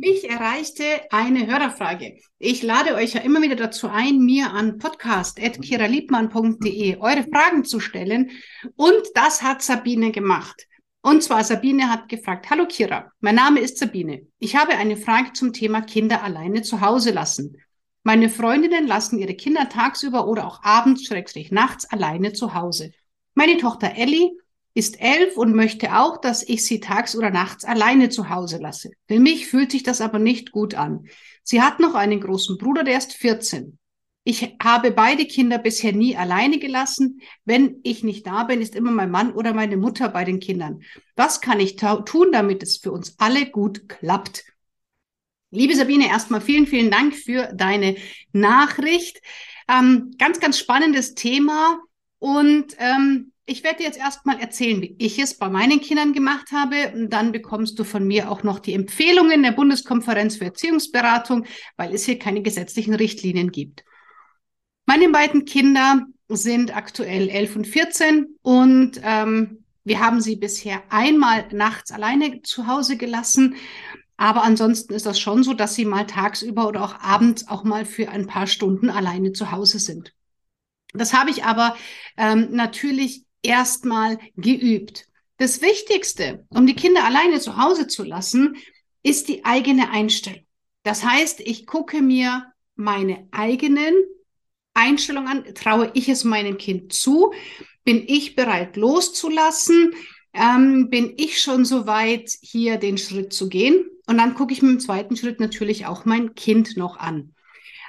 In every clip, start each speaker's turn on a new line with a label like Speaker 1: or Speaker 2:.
Speaker 1: Mich erreichte eine Hörerfrage. Ich lade euch ja immer wieder dazu ein, mir an podcast.kiraliebmann.de eure Fragen zu stellen. Und das hat Sabine gemacht. Und zwar Sabine hat gefragt, hallo Kira, mein Name ist Sabine. Ich habe eine Frage zum Thema Kinder alleine zu Hause lassen. Meine Freundinnen lassen ihre Kinder tagsüber oder auch abends, schrägstrich nachts alleine zu Hause. Meine Tochter Ellie ist elf und möchte auch, dass ich sie tags oder nachts alleine zu Hause lasse. Für mich fühlt sich das aber nicht gut an. Sie hat noch einen großen Bruder, der ist 14. Ich habe beide Kinder bisher nie alleine gelassen. Wenn ich nicht da bin, ist immer mein Mann oder meine Mutter bei den Kindern. Was kann ich tun, damit es für uns alle gut klappt? Liebe Sabine, erstmal vielen, vielen Dank für deine Nachricht. Ähm, ganz, ganz spannendes Thema. Und ähm, ich werde dir jetzt erstmal erzählen, wie ich es bei meinen Kindern gemacht habe. Und dann bekommst du von mir auch noch die Empfehlungen der Bundeskonferenz für Erziehungsberatung, weil es hier keine gesetzlichen Richtlinien gibt. Meine beiden Kinder sind aktuell 11 und 14 und ähm, wir haben sie bisher einmal nachts alleine zu Hause gelassen. Aber ansonsten ist das schon so, dass sie mal tagsüber oder auch abends auch mal für ein paar Stunden alleine zu Hause sind. Das habe ich aber ähm, natürlich erstmal geübt. Das Wichtigste, um die Kinder alleine zu Hause zu lassen, ist die eigene Einstellung. Das heißt, ich gucke mir meine eigenen Einstellungen an. Traue ich es meinem Kind zu? Bin ich bereit loszulassen? Ähm, bin ich schon so weit, hier den Schritt zu gehen? Und dann gucke ich mir im zweiten Schritt natürlich auch mein Kind noch an.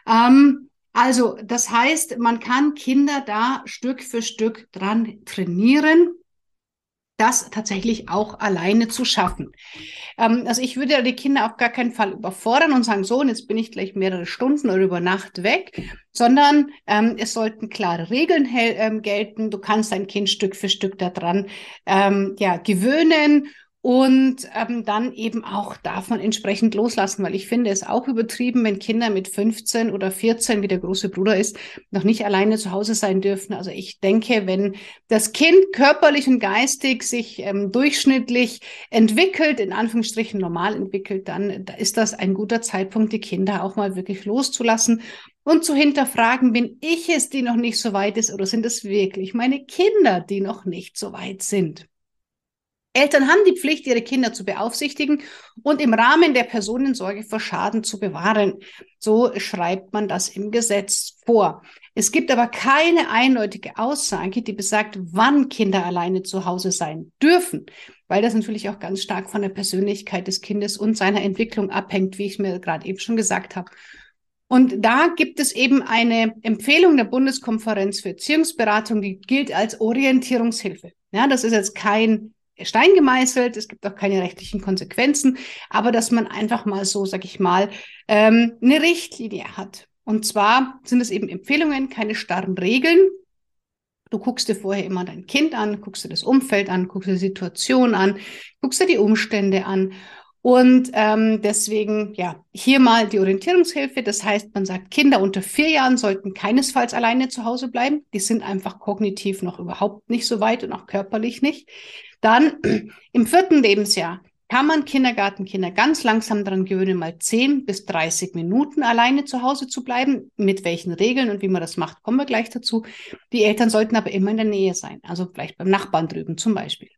Speaker 1: Ähm, also, das heißt, man kann Kinder da Stück für Stück dran trainieren, das tatsächlich auch alleine zu schaffen. Ähm, also ich würde die Kinder auf gar keinen Fall überfordern und sagen, so, und jetzt bin ich gleich mehrere Stunden oder über Nacht weg, sondern ähm, es sollten klare Regeln ähm, gelten. Du kannst dein Kind Stück für Stück daran ähm, ja, gewöhnen und ähm, dann eben auch darf man entsprechend loslassen, weil ich finde es auch übertrieben, wenn Kinder mit 15 oder 14, wie der große Bruder ist, noch nicht alleine zu Hause sein dürfen. Also ich denke, wenn das Kind körperlich und geistig sich ähm, durchschnittlich entwickelt, in Anführungsstrichen normal entwickelt, dann da ist das ein guter Zeitpunkt, die Kinder auch mal wirklich loszulassen und zu hinterfragen, bin ich es, die noch nicht so weit ist, oder sind es wirklich meine Kinder, die noch nicht so weit sind? Eltern haben die Pflicht, ihre Kinder zu beaufsichtigen und im Rahmen der Personensorge vor Schaden zu bewahren. So schreibt man das im Gesetz vor. Es gibt aber keine eindeutige Aussage, die besagt, wann Kinder alleine zu Hause sein dürfen, weil das natürlich auch ganz stark von der Persönlichkeit des Kindes und seiner Entwicklung abhängt, wie ich mir gerade eben schon gesagt habe. Und da gibt es eben eine Empfehlung der Bundeskonferenz für Erziehungsberatung, die gilt als Orientierungshilfe. Ja, das ist jetzt kein Stein gemeißelt, es gibt auch keine rechtlichen Konsequenzen, aber dass man einfach mal so, sag ich mal, ähm, eine Richtlinie hat. Und zwar sind es eben Empfehlungen, keine starren Regeln. Du guckst dir vorher immer dein Kind an, guckst dir das Umfeld an, guckst dir die Situation an, guckst dir die Umstände an. Und ähm, deswegen, ja, hier mal die Orientierungshilfe. Das heißt, man sagt, Kinder unter vier Jahren sollten keinesfalls alleine zu Hause bleiben. Die sind einfach kognitiv noch überhaupt nicht so weit und auch körperlich nicht. Dann im vierten Lebensjahr kann man Kindergartenkinder ganz langsam daran gewöhnen, mal 10 bis 30 Minuten alleine zu Hause zu bleiben. Mit welchen Regeln und wie man das macht, kommen wir gleich dazu. Die Eltern sollten aber immer in der Nähe sein, also vielleicht beim Nachbarn drüben zum Beispiel.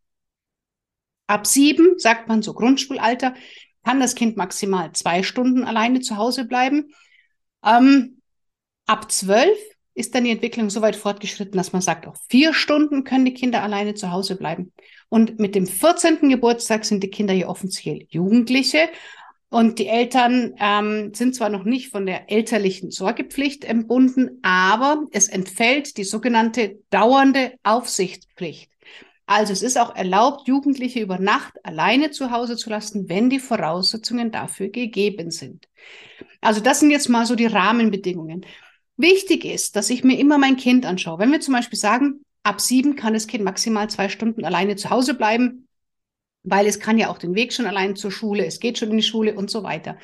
Speaker 1: Ab sieben, sagt man so Grundschulalter, kann das Kind maximal zwei Stunden alleine zu Hause bleiben. Ähm, ab zwölf ist dann die Entwicklung so weit fortgeschritten, dass man sagt, auch vier Stunden können die Kinder alleine zu Hause bleiben. Und mit dem 14. Geburtstag sind die Kinder ja offiziell Jugendliche. Und die Eltern ähm, sind zwar noch nicht von der elterlichen Sorgepflicht entbunden, aber es entfällt die sogenannte dauernde Aufsichtspflicht. Also es ist auch erlaubt, Jugendliche über Nacht alleine zu Hause zu lassen, wenn die Voraussetzungen dafür gegeben sind. Also das sind jetzt mal so die Rahmenbedingungen. Wichtig ist, dass ich mir immer mein Kind anschaue. Wenn wir zum Beispiel sagen, ab sieben kann das Kind maximal zwei Stunden alleine zu Hause bleiben, weil es kann ja auch den Weg schon allein zur Schule, es geht schon in die Schule und so weiter.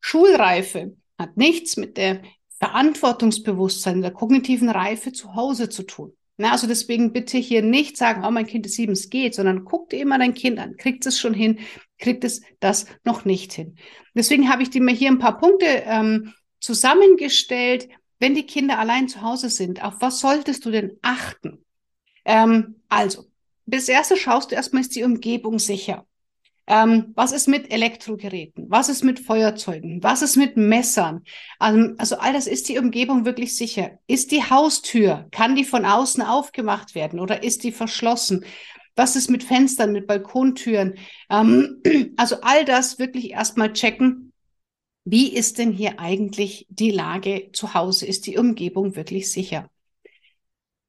Speaker 1: Schulreife hat nichts mit der Verantwortungsbewusstsein, der kognitiven Reife zu Hause zu tun. Na, also deswegen bitte hier nicht sagen, oh, mein Kind ist sieben, es geht, sondern guck dir immer dein Kind an. Kriegt es schon hin? Kriegt es das noch nicht hin? Deswegen habe ich dir mal hier ein paar Punkte ähm, zusammengestellt. Wenn die Kinder allein zu Hause sind, auf was solltest du denn achten? Ähm, also, das erste schaust du erstmal, ist die Umgebung sicher? Ähm, was ist mit Elektrogeräten? Was ist mit Feuerzeugen? Was ist mit Messern? Ähm, also all das ist die Umgebung wirklich sicher. Ist die Haustür, kann die von außen aufgemacht werden oder ist die verschlossen? Was ist mit Fenstern, mit Balkontüren? Ähm, also all das wirklich erstmal checken. Wie ist denn hier eigentlich die Lage zu Hause? Ist die Umgebung wirklich sicher?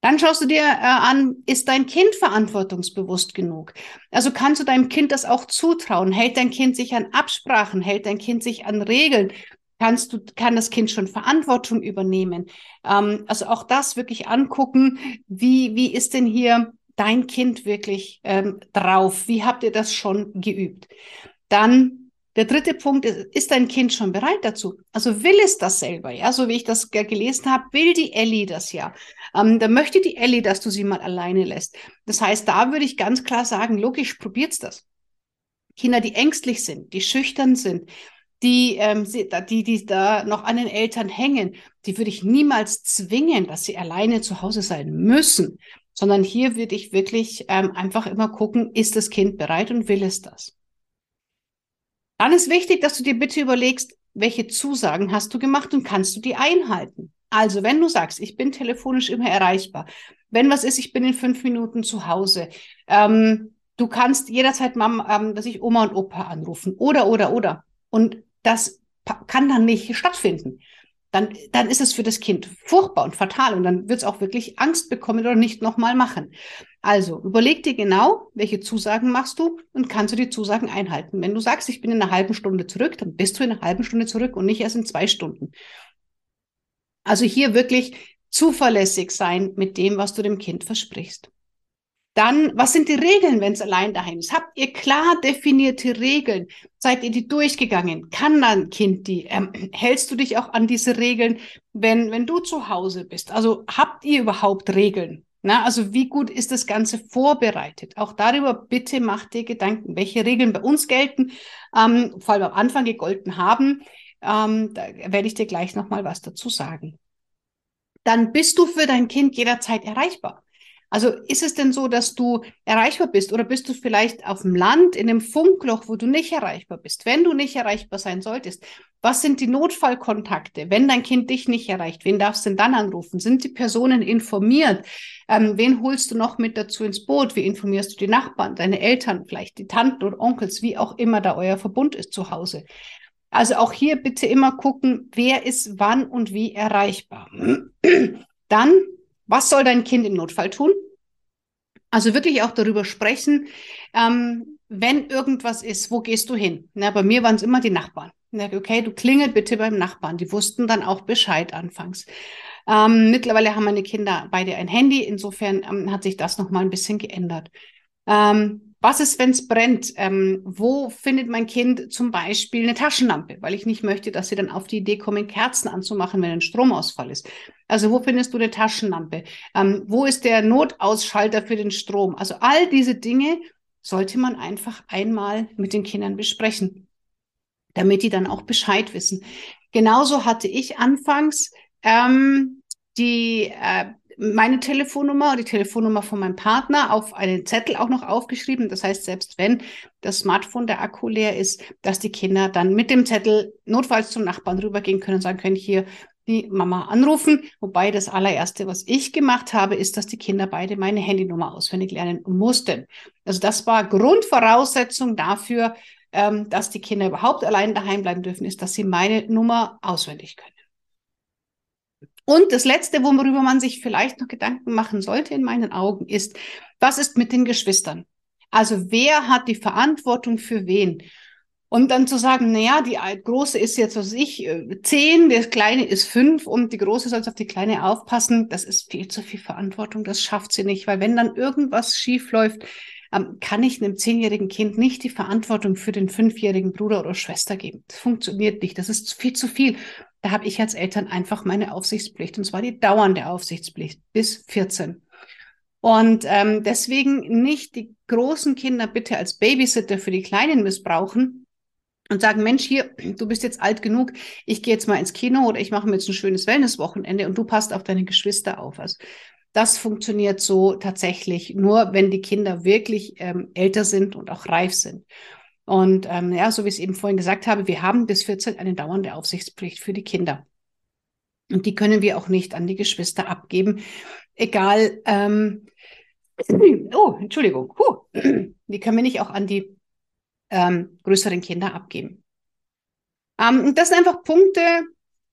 Speaker 1: Dann schaust du dir äh, an, ist dein Kind verantwortungsbewusst genug? Also kannst du deinem Kind das auch zutrauen? Hält dein Kind sich an Absprachen? Hält dein Kind sich an Regeln? Kannst du, kann das Kind schon Verantwortung übernehmen? Ähm, also auch das wirklich angucken. Wie, wie ist denn hier dein Kind wirklich ähm, drauf? Wie habt ihr das schon geübt? Dann der dritte Punkt ist, ist dein Kind schon bereit dazu? Also will es das selber, ja? So wie ich das gelesen habe, will die Ellie das ja. Ähm, da möchte die Ellie, dass du sie mal alleine lässt. Das heißt, da würde ich ganz klar sagen, logisch, probiert's das. Kinder, die ängstlich sind, die schüchtern sind, die, ähm, die, die da noch an den Eltern hängen, die würde ich niemals zwingen, dass sie alleine zu Hause sein müssen, sondern hier würde ich wirklich ähm, einfach immer gucken, ist das Kind bereit und will es das? Dann ist wichtig, dass du dir bitte überlegst, welche Zusagen hast du gemacht und kannst du die einhalten? Also, wenn du sagst, ich bin telefonisch immer erreichbar, wenn was ist, ich bin in fünf Minuten zu Hause, ähm, du kannst jederzeit Mama, ähm, dass ich Oma und Opa anrufen oder, oder, oder. Und das kann dann nicht stattfinden dann, dann ist es für das Kind furchtbar und fatal und dann wird es auch wirklich Angst bekommen oder nicht nochmal machen. Also überleg dir genau, welche Zusagen machst du und kannst du die Zusagen einhalten. Wenn du sagst, ich bin in einer halben Stunde zurück, dann bist du in einer halben Stunde zurück und nicht erst in zwei Stunden. Also hier wirklich zuverlässig sein mit dem, was du dem Kind versprichst. Dann, was sind die Regeln, wenn es allein daheim ist? Habt ihr klar definierte Regeln? Seid ihr die durchgegangen? Kann dein Kind die? Ähm, hältst du dich auch an diese Regeln, wenn, wenn du zu Hause bist? Also habt ihr überhaupt Regeln? Na, also wie gut ist das Ganze vorbereitet? Auch darüber bitte macht dir Gedanken, welche Regeln bei uns gelten, ähm, vor allem am Anfang gegolten haben. Ähm, da werde ich dir gleich nochmal was dazu sagen. Dann bist du für dein Kind jederzeit erreichbar. Also ist es denn so, dass du erreichbar bist oder bist du vielleicht auf dem Land in einem Funkloch, wo du nicht erreichbar bist? Wenn du nicht erreichbar sein solltest, was sind die Notfallkontakte? Wenn dein Kind dich nicht erreicht, wen darfst du denn dann anrufen? Sind die Personen informiert? Ähm, wen holst du noch mit dazu ins Boot? Wie informierst du die Nachbarn, deine Eltern, vielleicht die Tanten und Onkels, wie auch immer da euer Verbund ist zu Hause? Also auch hier bitte immer gucken, wer ist wann und wie erreichbar. Dann was soll dein Kind im Notfall tun? Also wirklich auch darüber sprechen, ähm, wenn irgendwas ist, wo gehst du hin? Na, bei mir waren es immer die Nachbarn. Na, okay, du klingelt bitte beim Nachbarn. Die wussten dann auch Bescheid anfangs. Ähm, mittlerweile haben meine Kinder beide ein Handy. Insofern ähm, hat sich das nochmal ein bisschen geändert. Ähm, was ist, wenn es brennt? Ähm, wo findet mein Kind zum Beispiel eine Taschenlampe? Weil ich nicht möchte, dass sie dann auf die Idee kommen, Kerzen anzumachen, wenn ein Stromausfall ist. Also wo findest du eine Taschenlampe? Ähm, wo ist der Notausschalter für den Strom? Also all diese Dinge sollte man einfach einmal mit den Kindern besprechen, damit die dann auch Bescheid wissen. Genauso hatte ich anfangs ähm, die äh, meine Telefonnummer und die Telefonnummer von meinem Partner auf einen Zettel auch noch aufgeschrieben. Das heißt, selbst wenn das Smartphone der Akku leer ist, dass die Kinder dann mit dem Zettel notfalls zum Nachbarn rübergehen können und sagen können, hier die Mama anrufen. Wobei das allererste, was ich gemacht habe, ist, dass die Kinder beide meine Handynummer auswendig lernen mussten. Also das war Grundvoraussetzung dafür, ähm, dass die Kinder überhaupt allein daheim bleiben dürfen, ist, dass sie meine Nummer auswendig können. Und das Letzte, worüber man sich vielleicht noch Gedanken machen sollte in meinen Augen, ist, was ist mit den Geschwistern? Also wer hat die Verantwortung für wen? Und dann zu sagen, naja, die große ist jetzt, was ich, äh, zehn, der kleine ist fünf und die große soll auf die kleine aufpassen, das ist viel zu viel Verantwortung, das schafft sie nicht, weil wenn dann irgendwas schief läuft, ähm, kann ich einem zehnjährigen Kind nicht die Verantwortung für den fünfjährigen Bruder oder Schwester geben. Das funktioniert nicht, das ist viel zu viel. Da habe ich als Eltern einfach meine Aufsichtspflicht, und zwar die dauernde Aufsichtspflicht bis 14. Und ähm, deswegen nicht die großen Kinder bitte als Babysitter für die Kleinen missbrauchen, und sagen, Mensch, hier, du bist jetzt alt genug, ich gehe jetzt mal ins Kino oder ich mache mir jetzt ein schönes Wellnesswochenende und du passt auf deine Geschwister auf. Also das funktioniert so tatsächlich nur, wenn die Kinder wirklich ähm, älter sind und auch reif sind. Und ähm, ja, so wie ich es eben vorhin gesagt habe, wir haben bis 14 eine dauernde Aufsichtspflicht für die Kinder. Und die können wir auch nicht an die Geschwister abgeben, egal. Ähm, oh, Entschuldigung. Huh, die können wir nicht auch an die ähm, größeren Kinder abgeben. Ähm, das sind einfach Punkte,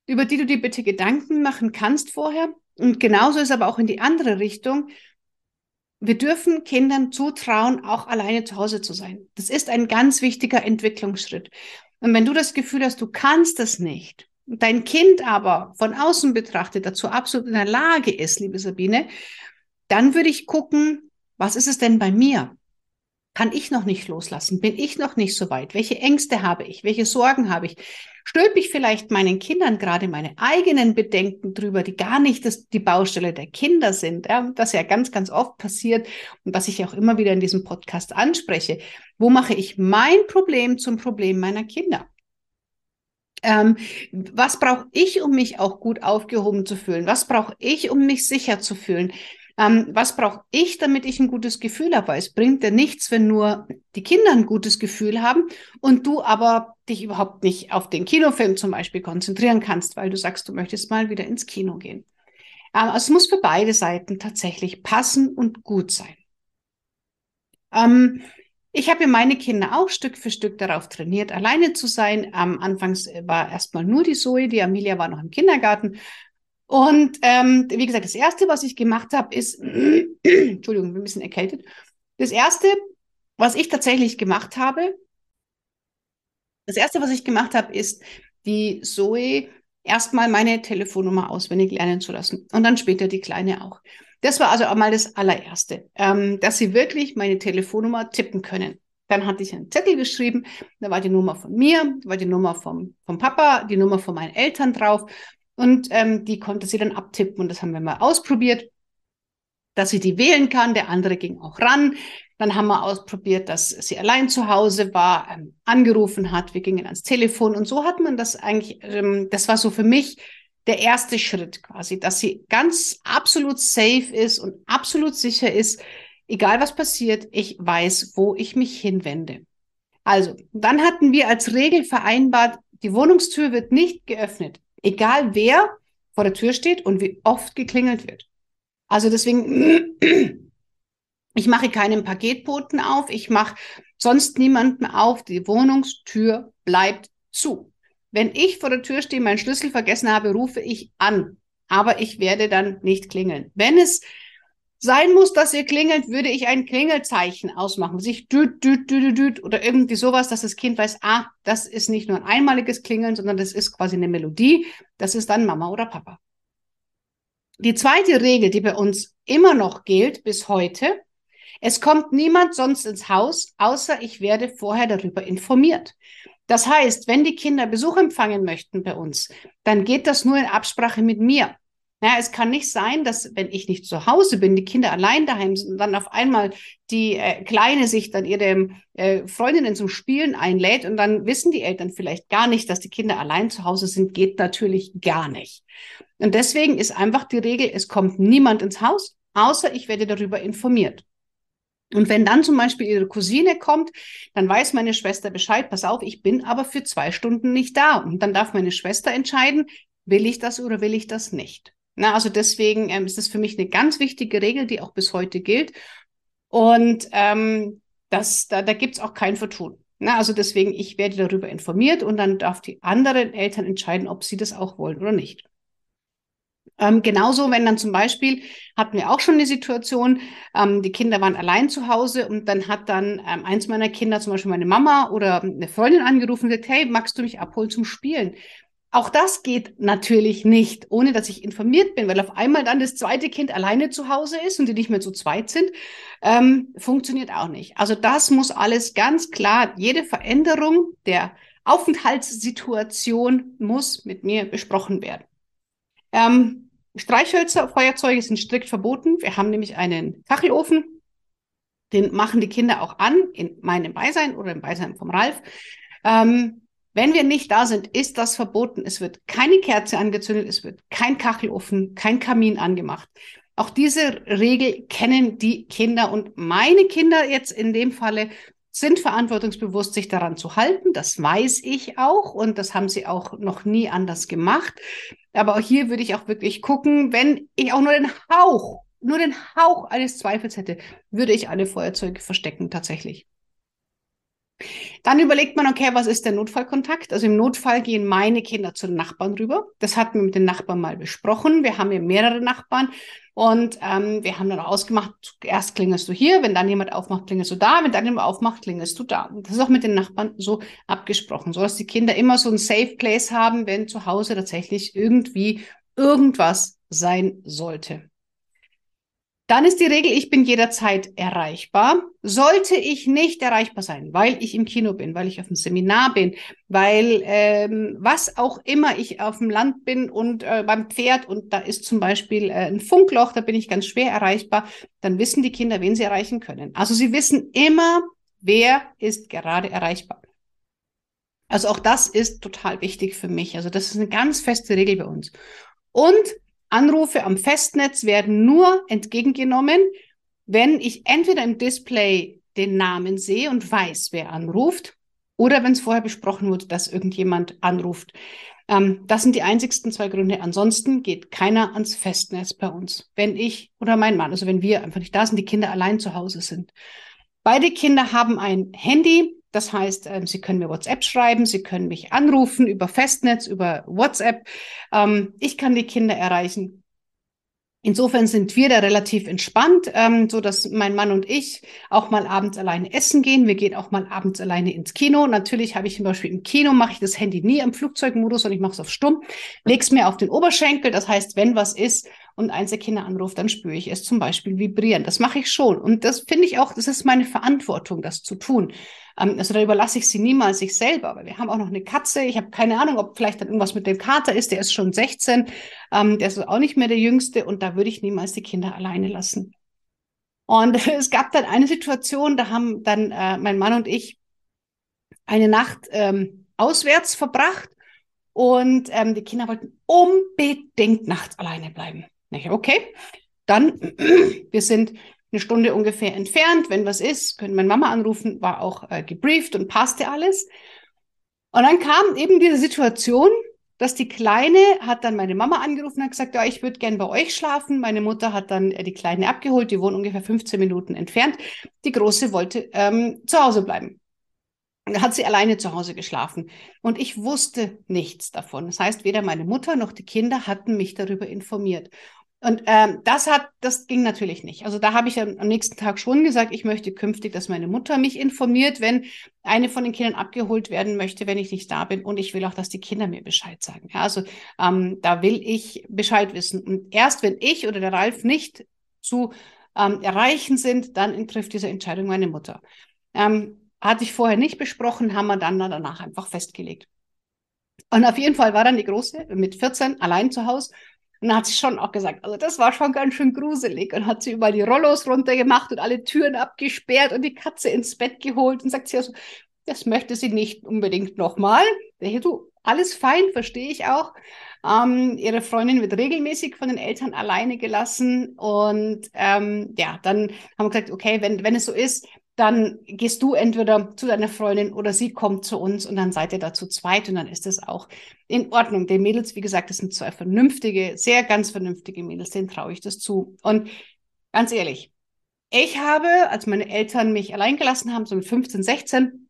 Speaker 1: über die du dir bitte Gedanken machen kannst vorher. Und genauso ist aber auch in die andere Richtung. Wir dürfen Kindern zutrauen, auch alleine zu Hause zu sein. Das ist ein ganz wichtiger Entwicklungsschritt. Und wenn du das Gefühl hast, du kannst das nicht, dein Kind aber von außen betrachtet dazu absolut in der Lage ist, liebe Sabine, dann würde ich gucken, was ist es denn bei mir? Kann ich noch nicht loslassen? Bin ich noch nicht so weit? Welche Ängste habe ich? Welche Sorgen habe ich? Stülpe ich vielleicht meinen Kindern gerade meine eigenen Bedenken drüber, die gar nicht das, die Baustelle der Kinder sind, ja, was ja ganz, ganz oft passiert und was ich auch immer wieder in diesem Podcast anspreche. Wo mache ich mein Problem zum Problem meiner Kinder? Ähm, was brauche ich, um mich auch gut aufgehoben zu fühlen? Was brauche ich, um mich sicher zu fühlen? Ähm, was brauche ich, damit ich ein gutes Gefühl habe? Weil es bringt ja nichts, wenn nur die Kinder ein gutes Gefühl haben und du aber dich überhaupt nicht auf den Kinofilm zum Beispiel konzentrieren kannst, weil du sagst, du möchtest mal wieder ins Kino gehen. Ähm, also es muss für beide Seiten tatsächlich passen und gut sein. Ähm, ich habe ja meine Kinder auch Stück für Stück darauf trainiert, alleine zu sein. Am Anfangs war erstmal nur die Zoe, die Amelia war noch im Kindergarten. Und ähm, wie gesagt, das Erste, was ich gemacht habe, ist, Entschuldigung, bin ein bisschen erkältet. Das Erste, was ich tatsächlich gemacht habe, das Erste, was ich gemacht habe, ist, die Zoe erstmal meine Telefonnummer auswendig lernen zu lassen und dann später die Kleine auch. Das war also auch mal das allererste, ähm, dass sie wirklich meine Telefonnummer tippen können. Dann hatte ich einen Zettel geschrieben, da war die Nummer von mir, da war die Nummer vom, vom Papa, die Nummer von meinen Eltern drauf und ähm, die konnte sie dann abtippen und das haben wir mal ausprobiert, dass sie die wählen kann. Der andere ging auch ran. Dann haben wir ausprobiert, dass sie allein zu Hause war, ähm, angerufen hat. Wir gingen ans Telefon und so hat man das eigentlich, ähm, das war so für mich der erste Schritt quasi, dass sie ganz absolut safe ist und absolut sicher ist, egal was passiert, ich weiß, wo ich mich hinwende. Also, dann hatten wir als Regel vereinbart, die Wohnungstür wird nicht geöffnet. Egal wer vor der Tür steht und wie oft geklingelt wird. Also deswegen, ich mache keinen Paketboten auf, ich mache sonst niemanden auf, die Wohnungstür bleibt zu. Wenn ich vor der Tür stehe, meinen Schlüssel vergessen habe, rufe ich an. Aber ich werde dann nicht klingeln. Wenn es sein muss, dass ihr klingelt, würde ich ein Klingelzeichen ausmachen. Sich düt, düt, düt, düt oder irgendwie sowas, dass das Kind weiß, ah, das ist nicht nur ein einmaliges Klingeln, sondern das ist quasi eine Melodie. Das ist dann Mama oder Papa. Die zweite Regel, die bei uns immer noch gilt bis heute, es kommt niemand sonst ins Haus, außer ich werde vorher darüber informiert. Das heißt, wenn die Kinder Besuch empfangen möchten bei uns, dann geht das nur in Absprache mit mir. Naja, es kann nicht sein, dass wenn ich nicht zu Hause bin, die Kinder allein daheim sind und dann auf einmal die äh, Kleine sich dann ihre äh, Freundinnen zum Spielen einlädt und dann wissen die Eltern vielleicht gar nicht, dass die Kinder allein zu Hause sind, geht natürlich gar nicht. Und deswegen ist einfach die Regel, es kommt niemand ins Haus, außer ich werde darüber informiert. Und wenn dann zum Beispiel ihre Cousine kommt, dann weiß meine Schwester Bescheid, pass auf, ich bin aber für zwei Stunden nicht da. Und dann darf meine Schwester entscheiden, will ich das oder will ich das nicht. Na, also deswegen ähm, ist das für mich eine ganz wichtige Regel, die auch bis heute gilt. Und ähm, das, da, da gibt es auch kein Vertun. Na, also deswegen, ich werde darüber informiert und dann darf die anderen Eltern entscheiden, ob sie das auch wollen oder nicht. Ähm, genauso, wenn dann zum Beispiel, hatten wir auch schon eine Situation, ähm, die Kinder waren allein zu Hause und dann hat dann ähm, eins meiner Kinder, zum Beispiel meine Mama oder eine Freundin angerufen und gesagt, hey, magst du mich abholen zum Spielen? Auch das geht natürlich nicht, ohne dass ich informiert bin, weil auf einmal dann das zweite Kind alleine zu Hause ist und die nicht mehr zu zweit sind, ähm, funktioniert auch nicht. Also das muss alles ganz klar, jede Veränderung der Aufenthaltssituation muss mit mir besprochen werden. Ähm, Streichhölzer, Feuerzeuge sind strikt verboten. Wir haben nämlich einen Kachelofen. Den machen die Kinder auch an, in meinem Beisein oder im Beisein vom Ralf. Ähm, wenn wir nicht da sind, ist das verboten. Es wird keine Kerze angezündet, es wird kein Kachelofen, kein Kamin angemacht. Auch diese Regel kennen die Kinder und meine Kinder jetzt in dem Falle sind verantwortungsbewusst, sich daran zu halten. Das weiß ich auch und das haben sie auch noch nie anders gemacht. Aber auch hier würde ich auch wirklich gucken, wenn ich auch nur den Hauch, nur den Hauch eines Zweifels hätte, würde ich alle Feuerzeuge verstecken tatsächlich. Dann überlegt man, okay, was ist der Notfallkontakt? Also im Notfall gehen meine Kinder zu den Nachbarn rüber. Das hatten wir mit den Nachbarn mal besprochen. Wir haben ja mehrere Nachbarn und ähm, wir haben dann ausgemacht, erst klingelst du hier, wenn dann jemand aufmacht, klingelst du da, wenn dann jemand aufmacht, klingelst du da. Und das ist auch mit den Nachbarn so abgesprochen, so dass die Kinder immer so ein Safe Place haben, wenn zu Hause tatsächlich irgendwie irgendwas sein sollte. Dann ist die Regel, ich bin jederzeit erreichbar. Sollte ich nicht erreichbar sein, weil ich im Kino bin, weil ich auf dem Seminar bin, weil ähm, was auch immer ich auf dem Land bin und äh, beim Pferd und da ist zum Beispiel äh, ein Funkloch, da bin ich ganz schwer erreichbar, dann wissen die Kinder, wen sie erreichen können. Also sie wissen immer, wer ist gerade erreichbar. Also auch das ist total wichtig für mich. Also das ist eine ganz feste Regel bei uns. Und Anrufe am Festnetz werden nur entgegengenommen, wenn ich entweder im Display den Namen sehe und weiß, wer anruft, oder wenn es vorher besprochen wurde, dass irgendjemand anruft. Ähm, das sind die einzigsten zwei Gründe. Ansonsten geht keiner ans Festnetz bei uns. Wenn ich oder mein Mann, also wenn wir einfach nicht da sind, die Kinder allein zu Hause sind. Beide Kinder haben ein Handy, das heißt, ähm, Sie können mir WhatsApp schreiben, Sie können mich anrufen über Festnetz, über WhatsApp. Ähm, ich kann die Kinder erreichen. Insofern sind wir da relativ entspannt, ähm, so dass mein Mann und ich auch mal abends alleine essen gehen. Wir gehen auch mal abends alleine ins Kino. Natürlich habe ich zum Beispiel im Kino mache ich das Handy nie im Flugzeugmodus und ich mache es auf Stumm, lege es mir auf den Oberschenkel. Das heißt, wenn was ist und eins der Kinder anruft, dann spüre ich es zum Beispiel vibrieren. Das mache ich schon und das finde ich auch, das ist meine Verantwortung, das zu tun. Ähm, also da überlasse ich sie niemals sich selber, weil wir haben auch noch eine Katze. Ich habe keine Ahnung, ob vielleicht dann irgendwas mit dem Kater ist. Der ist schon 16, ähm, der ist auch nicht mehr der Jüngste und da würde ich niemals die Kinder alleine lassen. Und es gab dann eine Situation, da haben dann äh, mein Mann und ich eine Nacht ähm, auswärts verbracht und ähm, die Kinder wollten unbedingt nachts alleine bleiben. Ich, okay, dann wir sind eine Stunde ungefähr entfernt. Wenn was ist, können meine Mama anrufen, war auch äh, gebrieft und passte alles. Und dann kam eben diese Situation, dass die Kleine hat dann meine Mama angerufen und gesagt, ja, ich würde gern bei euch schlafen. Meine Mutter hat dann äh, die Kleine abgeholt, die wohnt ungefähr 15 Minuten entfernt. Die Große wollte ähm, zu Hause bleiben. Da hat sie alleine zu Hause geschlafen. Und ich wusste nichts davon. Das heißt, weder meine Mutter noch die Kinder hatten mich darüber informiert. Und ähm, das hat, das ging natürlich nicht. Also da habe ich am, nächsten Tag schon gesagt, ich möchte künftig, dass meine Mutter mich informiert, wenn eine von den Kindern abgeholt werden möchte, wenn ich nicht da bin. Und ich will auch, dass die Kinder mir Bescheid sagen. Ja, also ähm, da will ich Bescheid wissen. Und erst wenn ich oder der Ralf nicht zu ähm, erreichen sind, dann trifft diese Entscheidung meine Mutter. Ähm, hatte ich vorher nicht besprochen, haben wir dann danach einfach festgelegt. Und auf jeden Fall war dann die Große mit 14 allein zu Hause und dann hat sie schon auch gesagt, also das war schon ganz schön gruselig. Und hat sie überall die Rollos runtergemacht und alle Türen abgesperrt und die Katze ins Bett geholt und sagt sie also, das möchte sie nicht unbedingt nochmal. Du, alles fein, verstehe ich auch. Ähm, ihre Freundin wird regelmäßig von den Eltern alleine gelassen. Und ähm, ja, dann haben wir gesagt, okay, wenn, wenn es so ist, dann gehst du entweder zu deiner Freundin oder sie kommt zu uns und dann seid ihr da zu zweit und dann ist das auch in Ordnung. Den Mädels, wie gesagt, das sind zwei vernünftige, sehr ganz vernünftige Mädels, denen traue ich das zu. Und ganz ehrlich, ich habe, als meine Eltern mich allein gelassen haben, so mit 15, 16,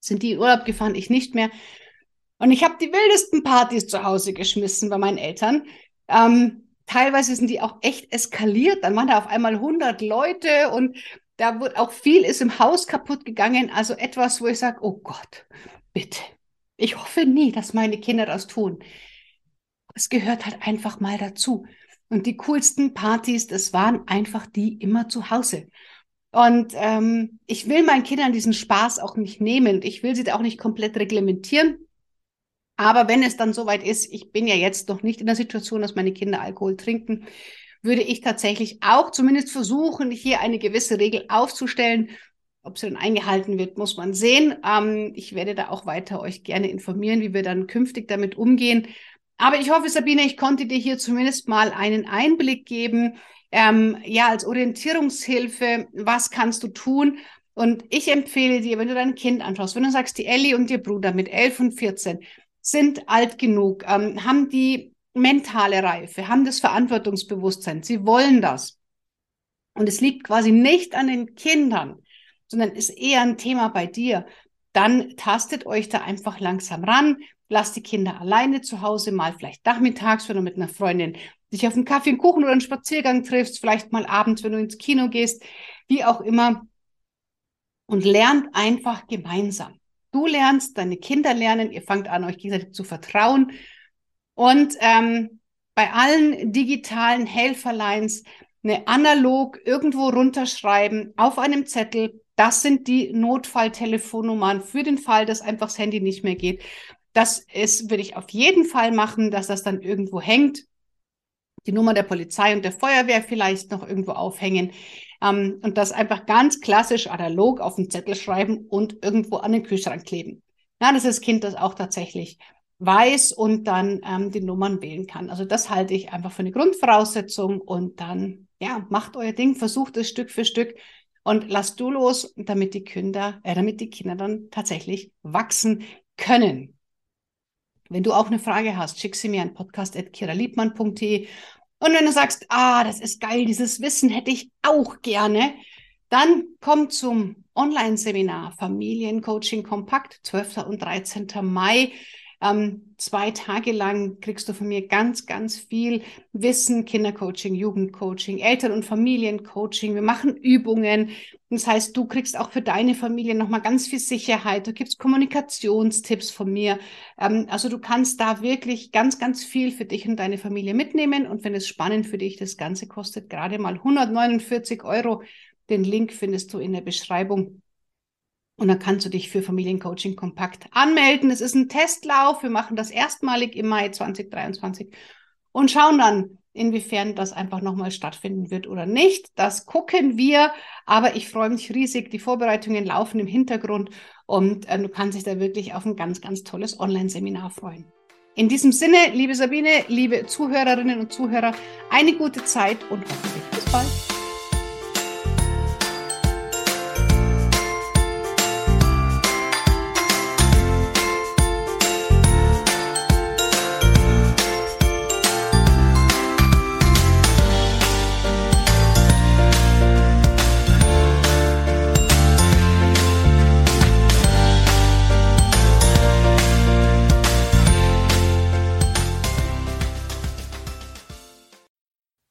Speaker 1: sind die in Urlaub gefahren, ich nicht mehr. Und ich habe die wildesten Partys zu Hause geschmissen bei meinen Eltern. Ähm, teilweise sind die auch echt eskaliert. Dann waren da auf einmal 100 Leute und da wird auch viel ist im Haus kaputt gegangen. Also etwas, wo ich sage, oh Gott, bitte. Ich hoffe nie, dass meine Kinder das tun. Es gehört halt einfach mal dazu. Und die coolsten Partys, das waren einfach die immer zu Hause. Und ähm, ich will meinen Kindern diesen Spaß auch nicht nehmen. Ich will sie da auch nicht komplett reglementieren. Aber wenn es dann soweit ist, ich bin ja jetzt noch nicht in der Situation, dass meine Kinder Alkohol trinken, würde ich tatsächlich auch zumindest versuchen, hier eine gewisse Regel aufzustellen. Ob sie dann eingehalten wird, muss man sehen. Ähm, ich werde da auch weiter euch gerne informieren, wie wir dann künftig damit umgehen. Aber ich hoffe, Sabine, ich konnte dir hier zumindest mal einen Einblick geben, ähm, ja, als Orientierungshilfe, was kannst du tun? Und ich empfehle dir, wenn du dein Kind anschaust, wenn du sagst, die Ellie und ihr Bruder mit 11 und 14 sind alt genug, ähm, haben die mentale Reife, haben das Verantwortungsbewusstsein, sie wollen das. Und es liegt quasi nicht an den Kindern, sondern ist eher ein Thema bei dir. Dann tastet euch da einfach langsam ran, lasst die Kinder alleine zu Hause, mal vielleicht nachmittags, wenn du mit einer Freundin dich auf einen Kaffee, einen Kuchen oder einen Spaziergang triffst, vielleicht mal abends, wenn du ins Kino gehst, wie auch immer. Und lernt einfach gemeinsam. Du lernst, deine Kinder lernen, ihr fangt an, euch gegenseitig zu vertrauen. Und ähm, bei allen digitalen Helferlines eine analog irgendwo runterschreiben auf einem Zettel. Das sind die Notfalltelefonnummern für den Fall, dass einfach das Handy nicht mehr geht. Das ist, würde ich auf jeden Fall machen, dass das dann irgendwo hängt. Die Nummer der Polizei und der Feuerwehr vielleicht noch irgendwo aufhängen. Ähm, und das einfach ganz klassisch analog auf den Zettel schreiben und irgendwo an den Kühlschrank kleben. Ja, das Kind das auch tatsächlich weiß und dann ähm, die Nummern wählen kann. Also das halte ich einfach für eine Grundvoraussetzung und dann, ja, macht euer Ding, versucht es Stück für Stück und lasst du los, damit die Kinder, äh, damit die Kinder dann tatsächlich wachsen können. Wenn du auch eine Frage hast, schick sie mir an podcast.kiraliebmann.de und wenn du sagst, ah, das ist geil, dieses Wissen hätte ich auch gerne, dann komm zum Online-Seminar Familiencoaching Kompakt, 12. und 13. Mai. Ähm, zwei Tage lang kriegst du von mir ganz, ganz viel Wissen, Kindercoaching, Jugendcoaching, Eltern- und Familiencoaching. Wir machen Übungen. Das heißt, du kriegst auch für deine Familie nochmal ganz viel Sicherheit. Du gibst Kommunikationstipps von mir. Ähm, also du kannst da wirklich ganz, ganz viel für dich und deine Familie mitnehmen. Und wenn es spannend für dich, das Ganze kostet gerade mal 149 Euro. Den Link findest du in der Beschreibung. Und dann kannst du dich für Familiencoaching kompakt anmelden. Es ist ein Testlauf. Wir machen das erstmalig im Mai 2023 und schauen dann, inwiefern das einfach nochmal stattfinden wird oder nicht. Das gucken wir. Aber ich freue mich riesig. Die Vorbereitungen laufen im Hintergrund und äh, du kannst dich da wirklich auf ein ganz, ganz tolles Online-Seminar freuen. In diesem Sinne, liebe Sabine, liebe Zuhörerinnen und Zuhörer, eine gute Zeit und hoffentlich bis bald.